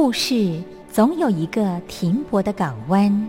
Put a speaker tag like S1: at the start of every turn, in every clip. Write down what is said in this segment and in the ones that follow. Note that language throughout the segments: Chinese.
S1: 故事总有一个停泊的港湾。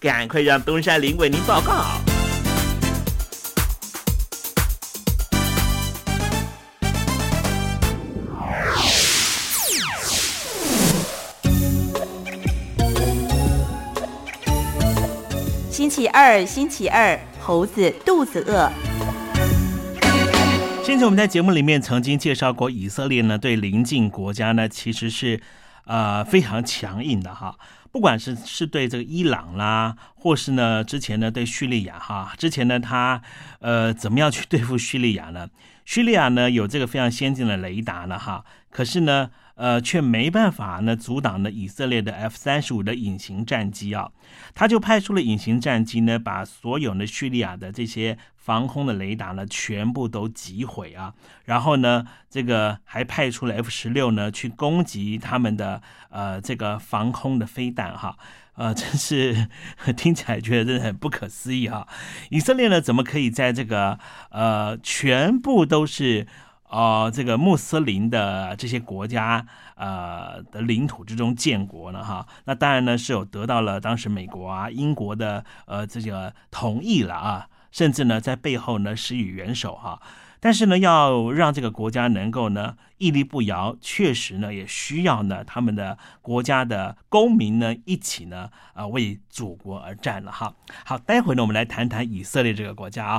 S2: 赶快让东山林为您报告。
S3: 星期二，星期二，猴子肚子饿。
S2: 先前我们在节目里面曾经介绍过，以色列呢对邻近国家呢其实是呃非常强硬的哈。不管是是对这个伊朗啦，或是呢之前呢对叙利亚哈，之前呢他呃怎么样去 对付叙利亚呢？叙利亚呢有这个非常先进的雷达呢哈，可是呢呃却没办法呢阻挡呢以色列的 F 三十五的隐形战机啊，他就派出了隐形战机呢，把所有呢叙利亚的这些防空的雷达呢全部都击毁啊，然后呢这个还派出了 F 十六呢去攻击他们的呃这个防空的飞弹哈。呃，真是 听起来觉得真的很不可思议哈！以色列呢，怎么可以在这个呃全部都是呃这个穆斯林的这些国家呃的领土之中建国呢？哈，那当然呢是有得到了当时美国啊、英国的呃这个同意了啊，甚至呢在背后呢施予援手哈。但是呢，要让这个国家能够呢屹立不摇，确实呢也需要呢他们的国家的公民呢一起呢啊为祖国而战了哈。好，待会呢我们来谈谈以色列这个国家啊。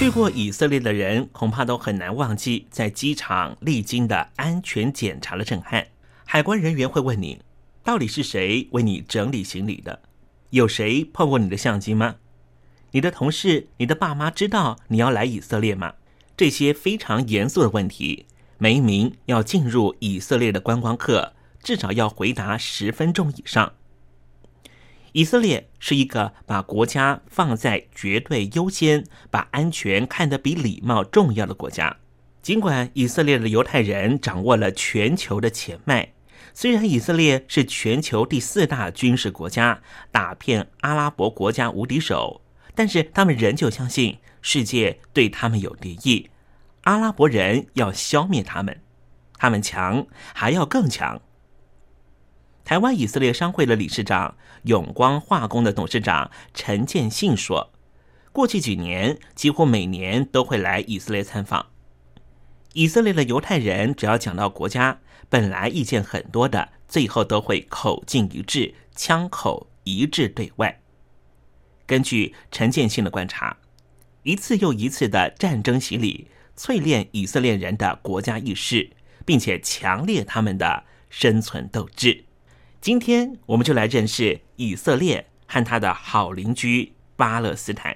S2: 去过以色列的人恐怕都很难忘记在机场历经的安全检查的震撼。海关人员会问你，到底是谁为你整理行李的？有谁碰过你的相机吗？你的同事、你的爸妈知道你要来以色列吗？这些非常严肃的问题，每一名要进入以色列的观光客至少要回答十分钟以上。以色列是一个把国家放在绝对优先、把安全看得比礼貌重要的国家。尽管以色列的犹太人掌握了全球的钱脉，虽然以色列是全球第四大军事国家，打遍阿拉伯国家无敌手，但是他们仍旧相信世界对他们有敌意，阿拉伯人要消灭他们，他们强还要更强。台湾以色列商会的理事长、永光化工的董事长陈建信说：“过去几年，几乎每年都会来以色列参访。以色列的犹太人只要讲到国家，本来意见很多的，最后都会口径一致、枪口一致对外。根据陈建信的观察，一次又一次的战争洗礼，淬炼以色列人的国家意识，并且强烈他们的生存斗志。”今天我们就来认识以色列和他的好邻居巴勒斯坦。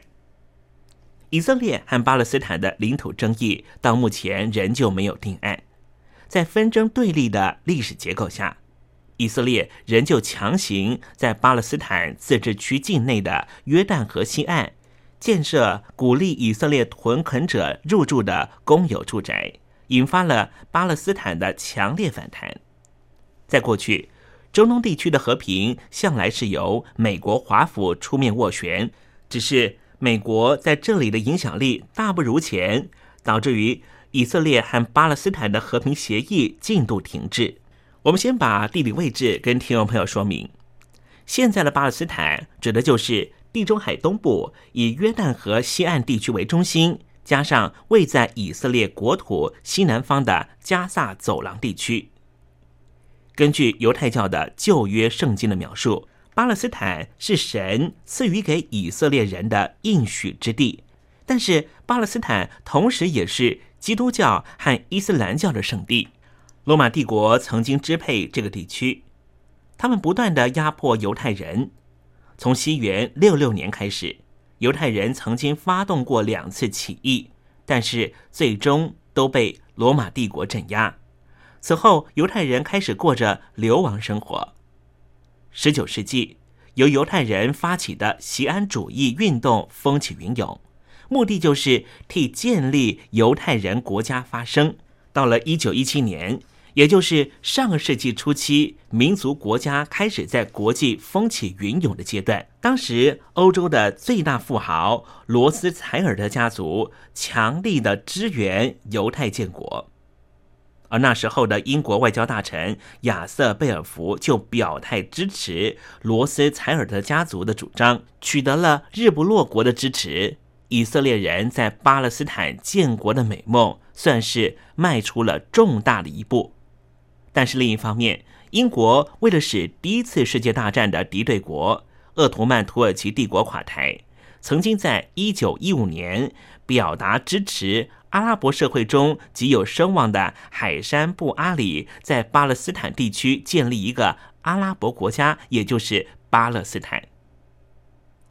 S2: 以色列和巴勒斯坦的领土争议到目前仍旧没有定案，在纷争对立的历史结构下，以色列仍旧强行在巴勒斯坦自治区境内的约旦河西岸建设鼓励以色列屯垦者入住的公有住宅，引发了巴勒斯坦的强烈反弹。在过去。中东地区的和平向来是由美国华府出面斡旋，只是美国在这里的影响力大不如前，导致于以色列和巴勒斯坦的和平协议进度停滞。我们先把地理位置跟听众朋友说明：现在的巴勒斯坦指的就是地中海东部以约旦河西岸地区为中心，加上位在以色列国土西南方的加萨走廊地区。根据犹太教的旧约圣经的描述，巴勒斯坦是神赐予给以色列人的应许之地，但是巴勒斯坦同时也是基督教和伊斯兰教的圣地。罗马帝国曾经支配这个地区，他们不断的压迫犹太人。从西元六六年开始，犹太人曾经发动过两次起义，但是最终都被罗马帝国镇压。此后，犹太人开始过着流亡生活。十九世纪，由犹太人发起的锡安主义运动风起云涌，目的就是替建立犹太人国家发声。到了一九一七年，也就是上个世纪初期，民族国家开始在国际风起云涌的阶段。当时，欧洲的最大富豪罗斯柴尔德家族强力的支援犹太建国。而那时候的英国外交大臣亚瑟·贝尔福就表态支持罗斯柴尔德家族的主张，取得了日不落国的支持。以色列人在巴勒斯坦建国的美梦算是迈出了重大的一步。但是另一方面，英国为了使第一次世界大战的敌对国鄂图曼土耳其帝国垮台，曾经在一九一五年表达支持。阿拉伯社会中极有声望的海山布阿里在巴勒斯坦地区建立一个阿拉伯国家，也就是巴勒斯坦。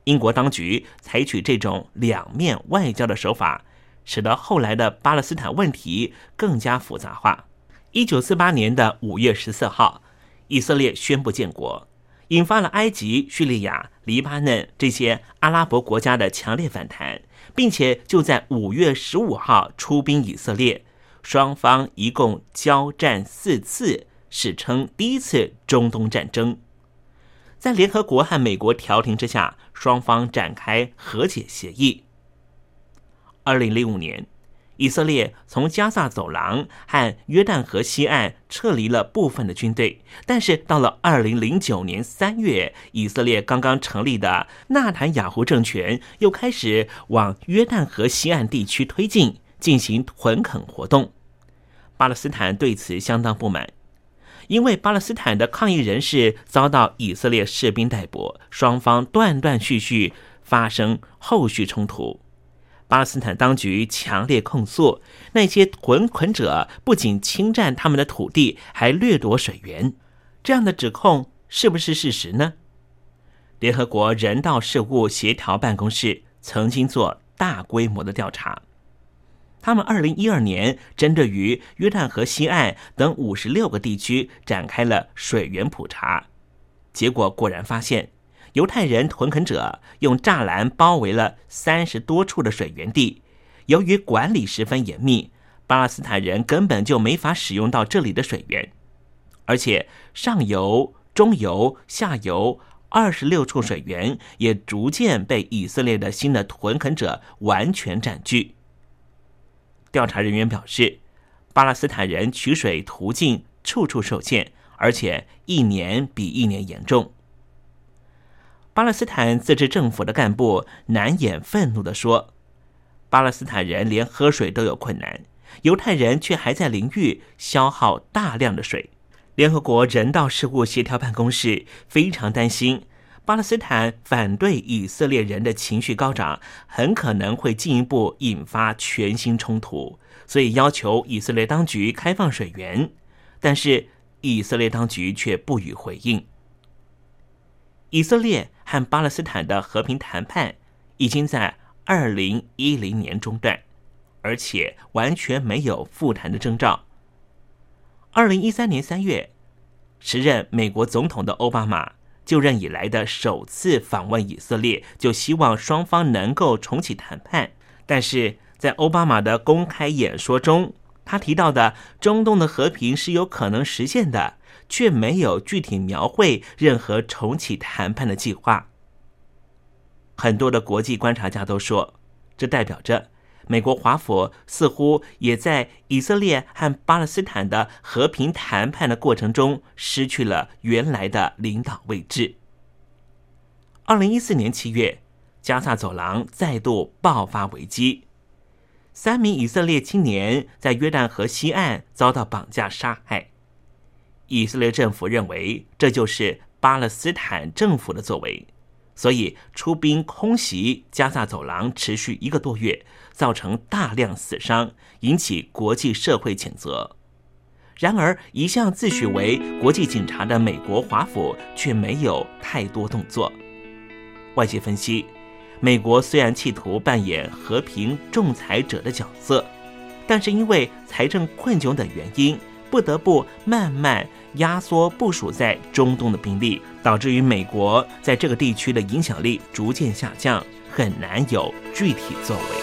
S2: 英国当局采取这种两面外交的手法，使得后来的巴勒斯坦问题更加复杂化。一九四八年的五月十四号，以色列宣布建国，引发了埃及、叙利亚、黎巴嫩这些阿拉伯国家的强烈反弹。并且就在五月十五号出兵以色列，双方一共交战四次，史称第一次中东战争。在联合国和美国调停之下，双方展开和解协议。二零零五年，以色列从加萨走廊和约旦河西岸撤离了部分的军队，但是到了二零零九年三月，以色列刚刚成立的纳坦雅胡政权又开始往约旦河西岸地区推进，进行屯垦活动。巴勒斯坦对此相当不满，因为巴勒斯坦的抗议人士遭到以色列士兵逮捕，双方断断续续发生后续冲突。巴勒斯坦当局强烈控诉那些屯垦者不仅侵占他们的土地，还掠夺水源。这样的指控是不是事实呢？联合国人道事务协调办公室曾经做大规模的调查，他们二零一二年针对于约旦河西岸等五十六个地区展开了水源普查，结果果然发现。犹太人屯垦者用栅栏包围了三十多处的水源地，由于管理十分严密，巴勒斯坦人根本就没法使用到这里的水源，而且上游、中游、下游二十六处水源也逐渐被以色列的新的屯垦者完全占据。调查人员表示，巴勒斯坦人取水途径处处受限，而且一年比一年严重。巴勒斯坦自治政府的干部难掩愤怒地说：“巴勒斯坦人连喝水都有困难，犹太人却还在淋浴，消耗大量的水。”联合国人道事务协调办公室非常担心，巴勒斯坦反对以色列人的情绪高涨，很可能会进一步引发全新冲突，所以要求以色列当局开放水源。但是以色列当局却不予回应。以色列和巴勒斯坦的和平谈判已经在二零一零年中断，而且完全没有复谈的征兆。二零一三年三月，时任美国总统的奥巴马就任以来的首次访问以色列，就希望双方能够重启谈判。但是在奥巴马的公开演说中，他提到的中东的和平是有可能实现的。却没有具体描绘任何重启谈判的计划。很多的国际观察家都说，这代表着美国华府似乎也在以色列和巴勒斯坦的和平谈判的过程中失去了原来的领导位置。二零一四年七月，加萨走廊再度爆发危机，三名以色列青年在约旦河西岸遭到绑架杀害。以色列政府认为这就是巴勒斯坦政府的作为，所以出兵空袭加萨走廊，持续一个多月，造成大量死伤，引起国际社会谴责。然而，一向自诩为国际警察的美国华府却没有太多动作。外界分析，美国虽然企图扮演和平仲裁者的角色，但是因为财政困窘等原因，不得不慢慢。压缩部署在中东的兵力，导致于美国在这个地区的影响力逐渐下降，很难有具体作为。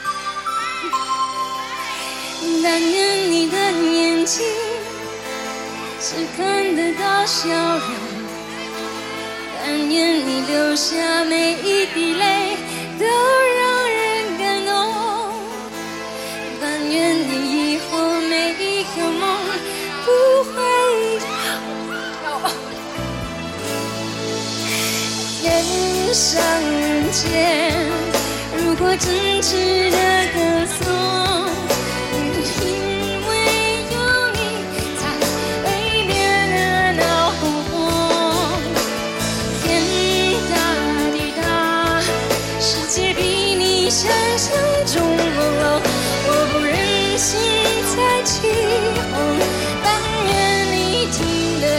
S4: 但愿你的眼睛只看得到笑容，但愿你流下每一滴泪都让人感动，但愿你以后每一个梦不会天上人间，如果真值得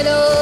S4: 听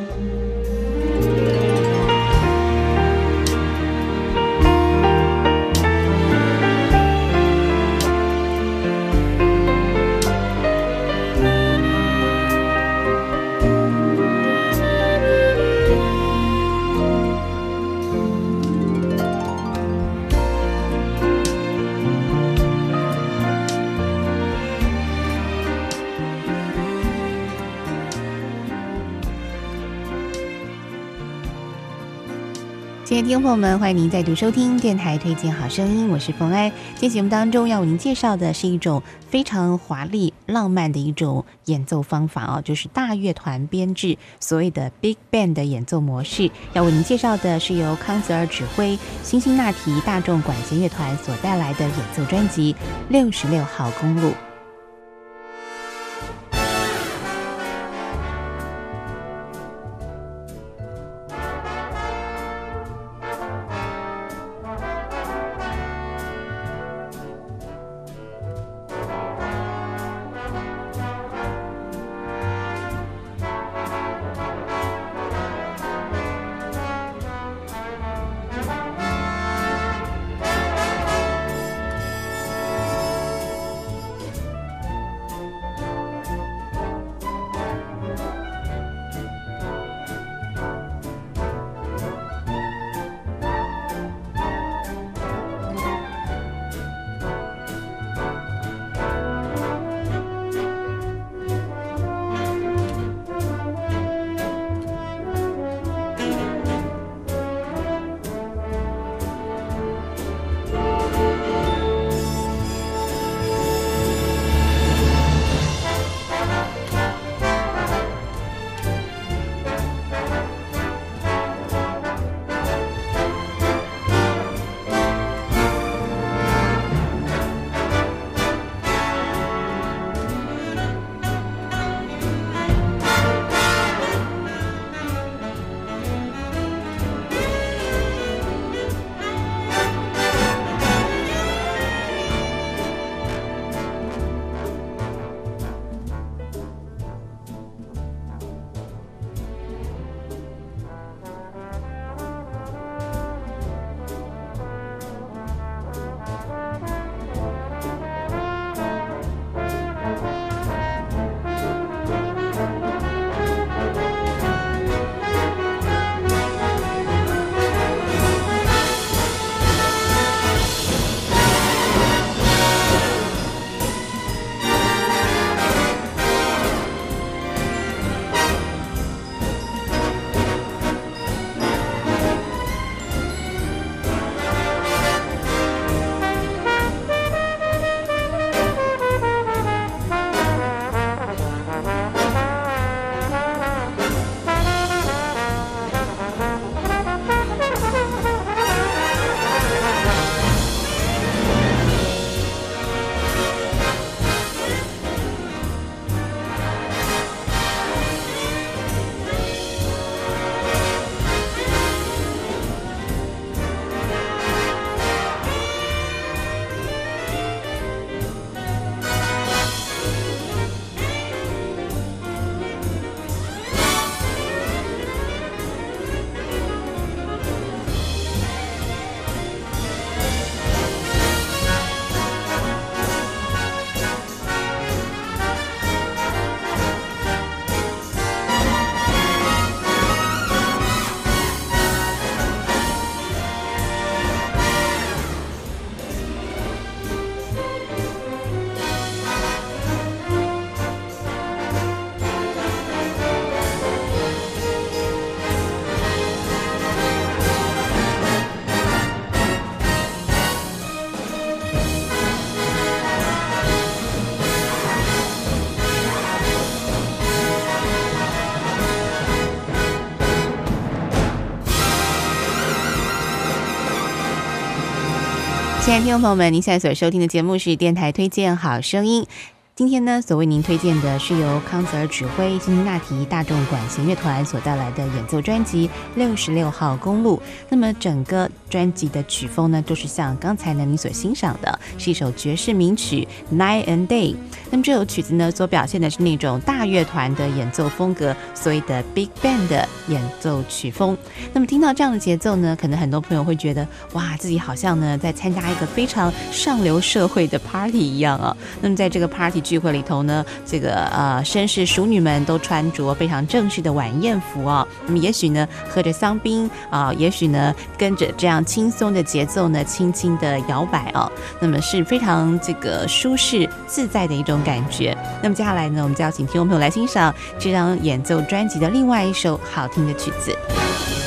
S5: 听众朋友们，欢迎您再度收听电台推荐好声音，我是冯安。今天节目当中要为您介绍的是一种非常华丽、浪漫的一种演奏方法哦，就是大乐团编制，所谓的 Big Band 的演奏模式。要为您介绍的是由康泽尔指挥辛辛那提大众管弦乐团所带来的演奏专辑《六十六号公路》。亲爱的听众朋友们，您现在所收听的节目是电台推荐好声音。今天呢，所为您推荐的是由康泽尔指挥辛辛那提大众管弦乐团所带来的演奏专辑《六十六号公路》。那么整个专辑的曲风呢，都是像刚才呢你所欣赏的，是一首爵士名曲《Night and Day》。那么这首曲子呢，所表现的是那种大乐团的演奏风格，所谓的 Big Band 的演奏曲风。那么听到这样的节奏呢，可能很多朋友会觉得，哇，自己好像呢在参加一个非常上流社会的 party 一样啊。那么在这个 party 聚会里头呢，这个呃绅士淑女们都穿着非常正式的晚宴服啊。那么也许呢喝着香槟啊，也许呢跟着这样轻松的节奏呢，轻轻的摇摆啊。那么是非常这个舒适自在的一种感觉。那么接下来呢，我们就要请听众朋友来欣赏这张演奏专辑的另外一首好听的曲子。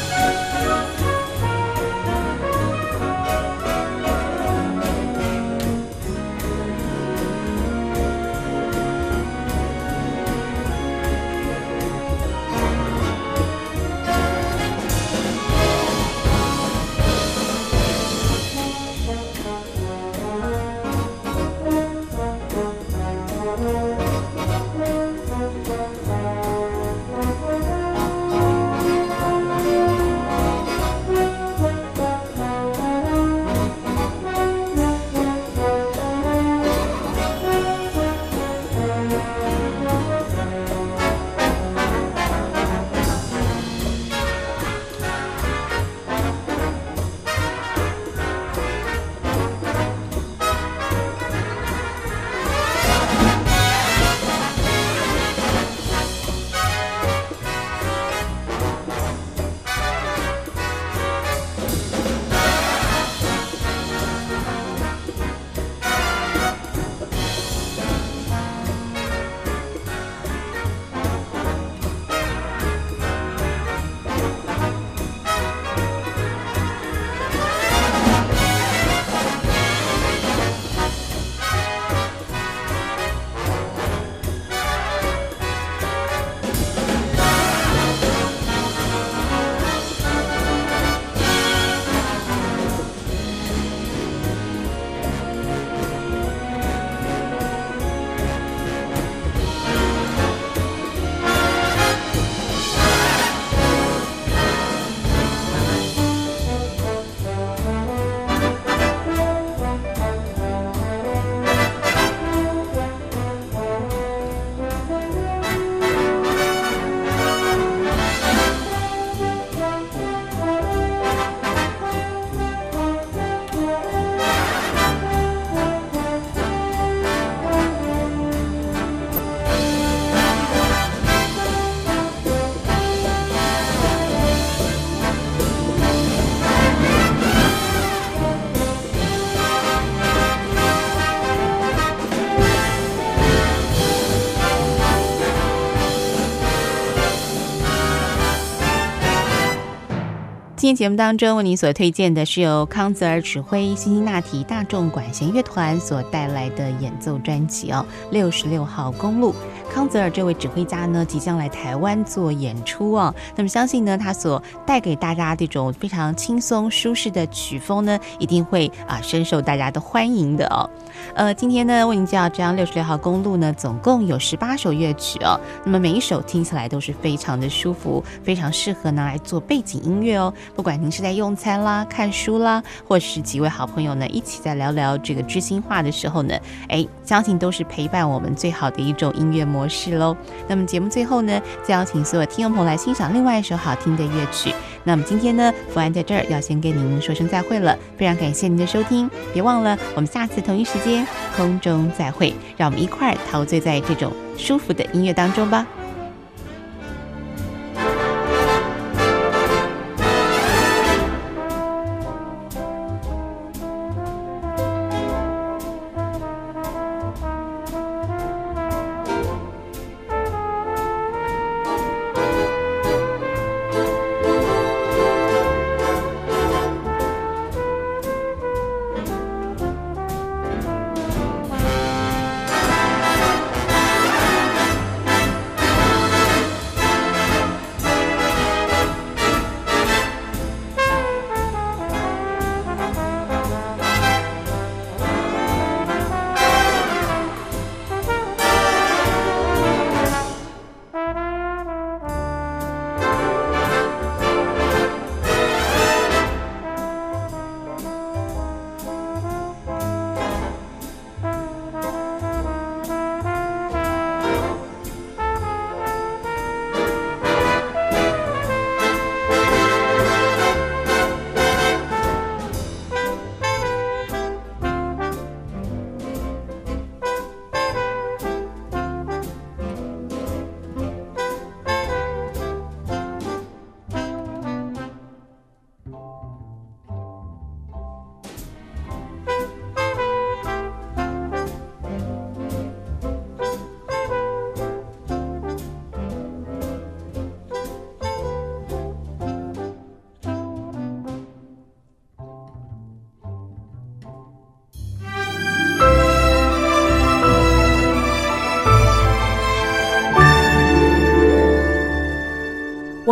S5: 今天节目当中为您所推荐的是由康泽尔指挥辛辛那提大众管弦乐团所带来的演奏专辑哦，《六十六号公路》。康泽尔这位指挥家呢，即将来台湾做演出啊。那么相信呢，他所带给大家这种非常轻松舒适的曲风呢，一定会啊深受大家的欢迎的哦。呃，今天呢为您介绍这张六十六号公路呢，总共有十八首乐曲哦。那么每一首听起来都是非常的舒服，非常适合拿来做背景音乐哦。不管您是在用餐啦、看书啦，或是几位好朋友呢一起在聊聊这个知心话的时候呢，哎，相信都是陪伴我们最好的一种音乐模式喽。那么节目最后呢，再邀请所有听众朋友来欣赏另外一首好听的乐曲。那么今天呢，福安在这儿要先跟您说声再会了，非常感谢您的收听，别忘了我们下次同一时间空中再会，让我们一块儿陶醉在这种舒服的音乐当中吧。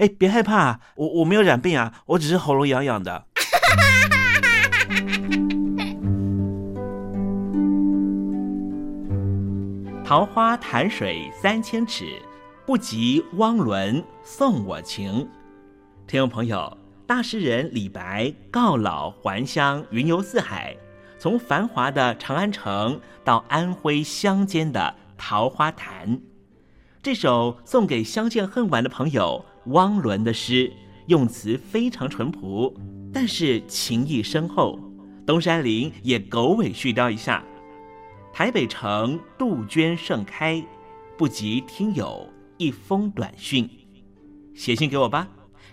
S2: 哎，别害怕，我我没有染病啊，我只是喉咙痒痒的。桃花潭水三千尺，不及汪伦送我情。听众朋友，大诗人李白告老还乡，云游四海，从繁华的长安城到安徽乡间的桃花潭。这首送给相见恨晚的朋友。汪伦的诗用词非常淳朴，但是情意深厚。东山林也狗尾续貂一下：台北城杜鹃盛开，不及听友一封短讯。写信给我吧，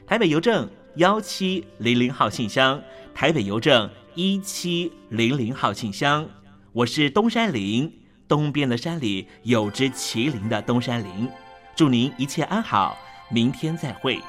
S2: 台北邮政幺七零零号信箱，台北邮政一七零零号信箱。我是东山林，东边的山里有只麒麟的东山林。祝您一切安好。明天再会。